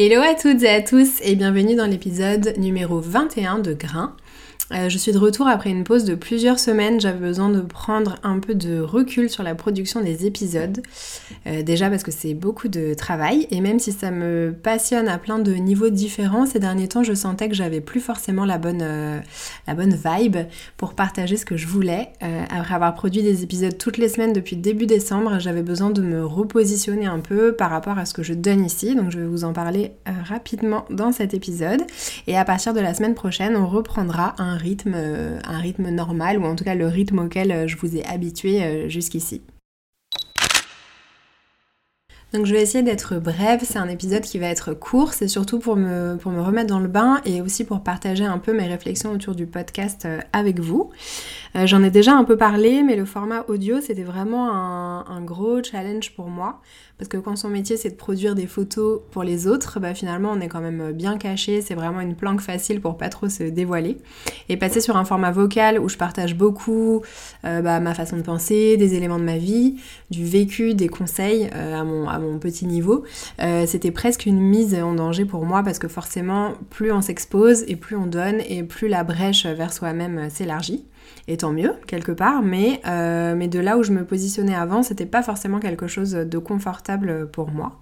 Hello à toutes et à tous et bienvenue dans l'épisode numéro 21 de Grain. Euh, je suis de retour après une pause de plusieurs semaines. J'avais besoin de prendre un peu de recul sur la production des épisodes. Euh, déjà parce que c'est beaucoup de travail et même si ça me passionne à plein de niveaux différents, ces derniers temps je sentais que j'avais plus forcément la bonne, euh, la bonne vibe pour partager ce que je voulais. après avoir produit des épisodes toutes les semaines depuis début décembre, j'avais besoin de me repositionner un peu par rapport à ce que je donne ici. Donc je vais vous en parler rapidement dans cet épisode. Et à partir de la semaine prochaine, on reprendra un rythme, euh, un rythme normal, ou en tout cas le rythme auquel euh, je vous ai habitué euh, jusqu'ici. Donc je vais essayer d'être brève, c'est un épisode qui va être court, c'est surtout pour me, pour me remettre dans le bain et aussi pour partager un peu mes réflexions autour du podcast avec vous. J'en ai déjà un peu parlé, mais le format audio c'était vraiment un, gros challenge pour moi parce que quand son métier c'est de produire des photos pour les autres, bah finalement on est quand même bien caché, c'est vraiment une planque facile pour pas trop se dévoiler. Et passer sur un format vocal où je partage beaucoup euh, bah, ma façon de penser, des éléments de ma vie, du vécu, des conseils euh, à, mon, mon petit niveau, euh, c'était presque une mise en danger pour moi parce que forcément plus on s'expose et plus on donne et plus la brèche vers soi-même s'élargit et tant mieux quelque part, mais, euh, mais de là où je me positionnais avant, c'était pas forcément quelque chose de confortable pour moi.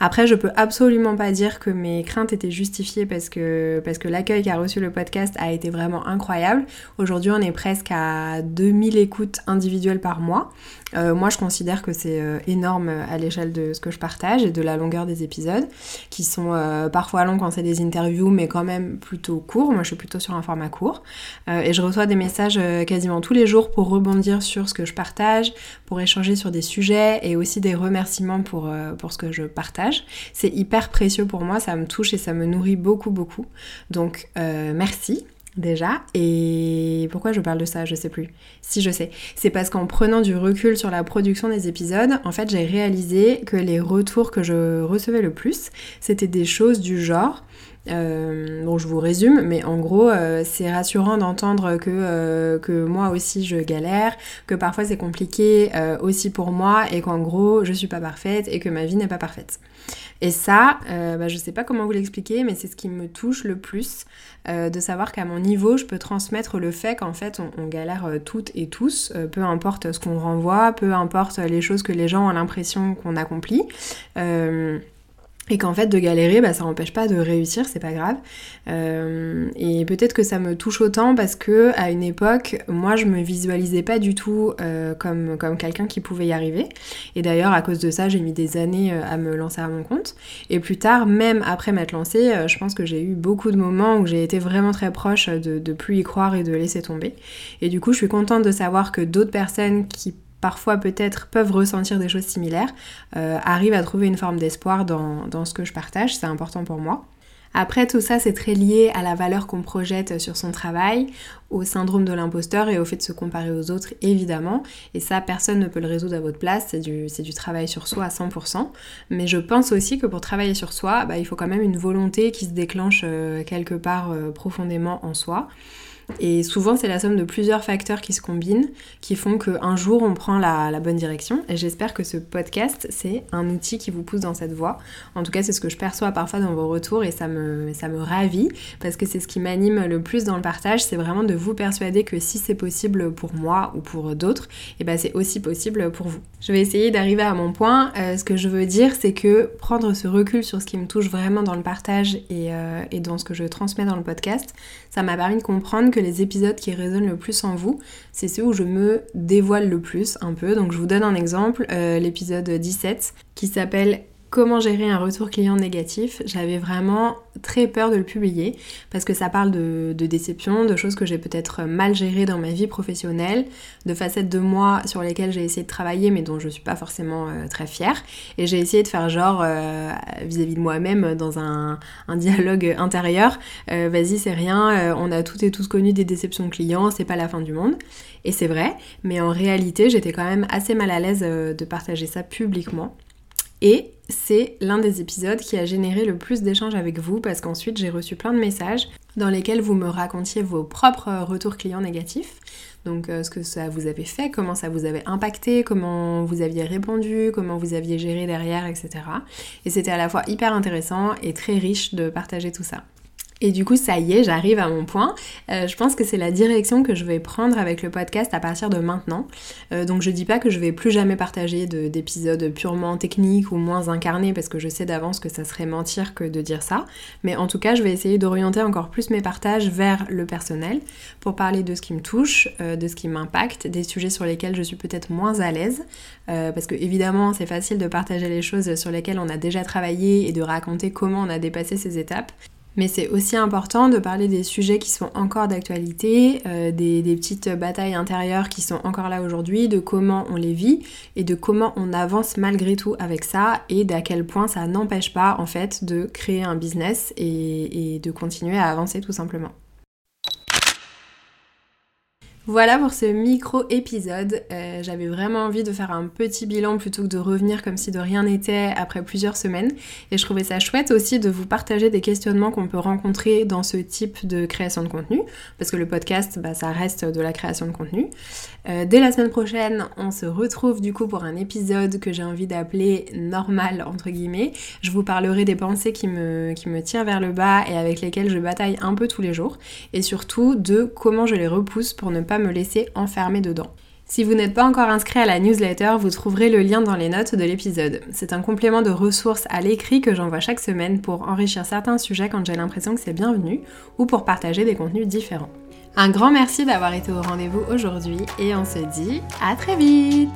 Après, je peux absolument pas dire que mes craintes étaient justifiées parce que, parce que l'accueil qu'a reçu le podcast a été vraiment incroyable. Aujourd'hui, on est presque à 2000 écoutes individuelles par mois. Euh, moi, je considère que c'est euh, énorme à l'échelle de ce que je partage et de la longueur des épisodes, qui sont parfois longs quand c'est des interviews, mais quand même plutôt courts. Moi, je suis plutôt sur un format court. et je reçois des messages quasiment tous les jours pour rebondir sur ce que je partage, pour échanger sur des sujets et aussi des remerciements pour, pour ce que je partage. C'est hyper précieux pour moi, ça me touche et ça me nourrit beaucoup, beaucoup. Donc, merci déjà. Et pourquoi je parle de ça Je sais plus. Si je sais. C'est parce qu'en prenant du recul sur la production des épisodes, en fait, j'ai réalisé que les retours que je recevais le plus, c'était des choses du genre. Euh, bon, je vous résume, mais en gros, euh, c'est rassurant d'entendre que, euh, que moi aussi je galère, que parfois c'est compliqué aussi pour moi, et qu'en gros, je suis pas parfaite et que ma vie n'est pas parfaite. Et ça, euh, bah, je sais pas comment vous l'expliquer, mais c'est ce qui me touche le plus, euh, de savoir qu'à mon niveau, je peux transmettre le fait qu'en fait, on, galère euh, toutes et tous, peu importe ce qu'on renvoie, peu importe les choses que les gens ont l'impression qu'on accomplit. Et qu'en fait de galérer, bah, ça n'empêche pas de réussir, c'est pas grave. Euh, et peut-être que ça me touche autant parce que à une époque, moi je me visualisais pas du tout euh, comme, comme quelqu'un qui pouvait y arriver. Et d'ailleurs, à cause de ça, j'ai mis des années euh, à me lancer à mon compte. Et plus tard, même après m'être lancée, je pense que j'ai eu beaucoup de moments où j'ai été vraiment très proche de, de plus y croire et de laisser tomber. Et du coup, je suis contente de savoir que d'autres personnes qui parfois peut-être peuvent ressentir des choses similaires, euh, arrivent à trouver une forme d'espoir dans, ce que je partage, c'est important pour moi. Après, tout ça, c'est très lié à la valeur qu'on projette sur son travail, au syndrome de l'imposteur et au fait de se comparer aux autres, évidemment. Et ça, personne ne peut le résoudre à votre place, c'est du, du, travail sur soi à 100%. Mais je pense aussi que pour travailler sur soi, bah, il faut quand même une volonté qui se déclenche euh, quelque part euh, profondément en soi. Et souvent, c'est la somme de plusieurs facteurs qui se combinent, qui font qu'un jour, on prend la, bonne direction. Et j'espère que ce podcast, c'est un outil qui vous pousse dans cette voie. En tout cas, c'est ce que je perçois parfois dans vos retours et ça me, ça me ravit, parce que c'est ce qui m'anime le plus dans le partage, c'est vraiment de vous persuader que si c'est possible pour moi ou pour d'autres, et eh ben c'est aussi possible pour vous. Je vais essayer d'arriver à mon point. Euh, ce que je veux dire, c'est que prendre ce recul sur ce qui me touche vraiment dans le partage et, euh, et dans ce que je transmets dans le podcast, ça m'a permis de comprendre que les épisodes qui résonnent le plus en vous, c'est ceux où je me dévoile le plus un peu. Donc je vous donne un exemple, euh, l'épisode 17 qui s'appelle comment gérer un retour client négatif, j'avais vraiment très peur de le publier parce que ça parle de, déception, de choses que j'ai peut-être mal gérées dans ma vie professionnelle, de facettes de moi sur lesquelles j'ai essayé de travailler mais dont je suis pas forcément euh, très fière. Et j'ai essayé de faire genre euh, vis-à-vis de moi-même dans un, dialogue intérieur, euh, vas-y c'est rien, on a toutes et tous connu des déceptions clients, c'est pas la fin du monde. Et c'est vrai, mais en réalité j'étais quand même assez mal à l'aise de partager ça publiquement. Et c'est l'un des épisodes qui a généré le plus d'échanges avec vous parce qu'ensuite j'ai reçu plein de messages dans lesquels vous me racontiez vos propres retours clients négatifs. Donc euh, ce que ça vous avait fait, comment ça vous avait impacté, comment vous aviez répondu, comment vous aviez géré derrière, etc. Et c'était à la fois hyper intéressant et très riche de partager tout ça. Et du coup, ça y est, j'arrive à mon point. Euh, je pense que c'est la direction que je vais prendre avec le podcast à partir de maintenant. Euh, donc je dis pas que je vais plus jamais partager d'épisodes purement techniques ou moins incarnés parce que je sais d'avance que ça serait mentir que de dire ça. Mais en tout cas, je vais essayer d'orienter encore plus mes partages vers le personnel pour parler de ce qui me touche, euh, de ce qui m'impacte, des sujets sur lesquels je suis peut-être moins à l'aise. parce que évidemment, c'est facile de partager les choses sur lesquelles on a déjà travaillé et de raconter comment on a dépassé ces étapes. Mais c'est aussi important de parler des sujets qui sont encore d'actualité, euh, des, petites batailles intérieures qui sont encore là aujourd'hui, de comment on les vit et de comment on avance malgré tout avec ça et d'à quel point ça n'empêche pas en fait de créer un business et de continuer à avancer tout simplement. Voilà pour ce micro-épisode. Euh, j'avais vraiment envie de faire un petit bilan plutôt que de revenir comme si de rien n'était après plusieurs semaines. Et je trouvais ça chouette aussi de vous partager des questionnements qu'on peut rencontrer dans ce type de création de contenu. Parce que le podcast, bah, ça reste de la création de contenu. Euh, dès la semaine prochaine, on se retrouve du coup pour un épisode que j'ai envie d'appeler normal entre guillemets. Je vous parlerai des pensées qui me, qui me tirent vers le bas et avec lesquelles je bataille un peu tous les jours. Et surtout de comment je les repousse pour ne pas me laisser enfermer dedans. Si vous n'êtes pas encore inscrit à la newsletter, vous trouverez le lien dans les notes de l'épisode. C'est un complément de ressources à l'écrit que j'envoie chaque semaine pour enrichir certains sujets quand j'ai l'impression que c'est bienvenu ou pour partager des contenus différents. Un grand merci d'avoir été au rendez-vous aujourd'hui et on se dit à très vite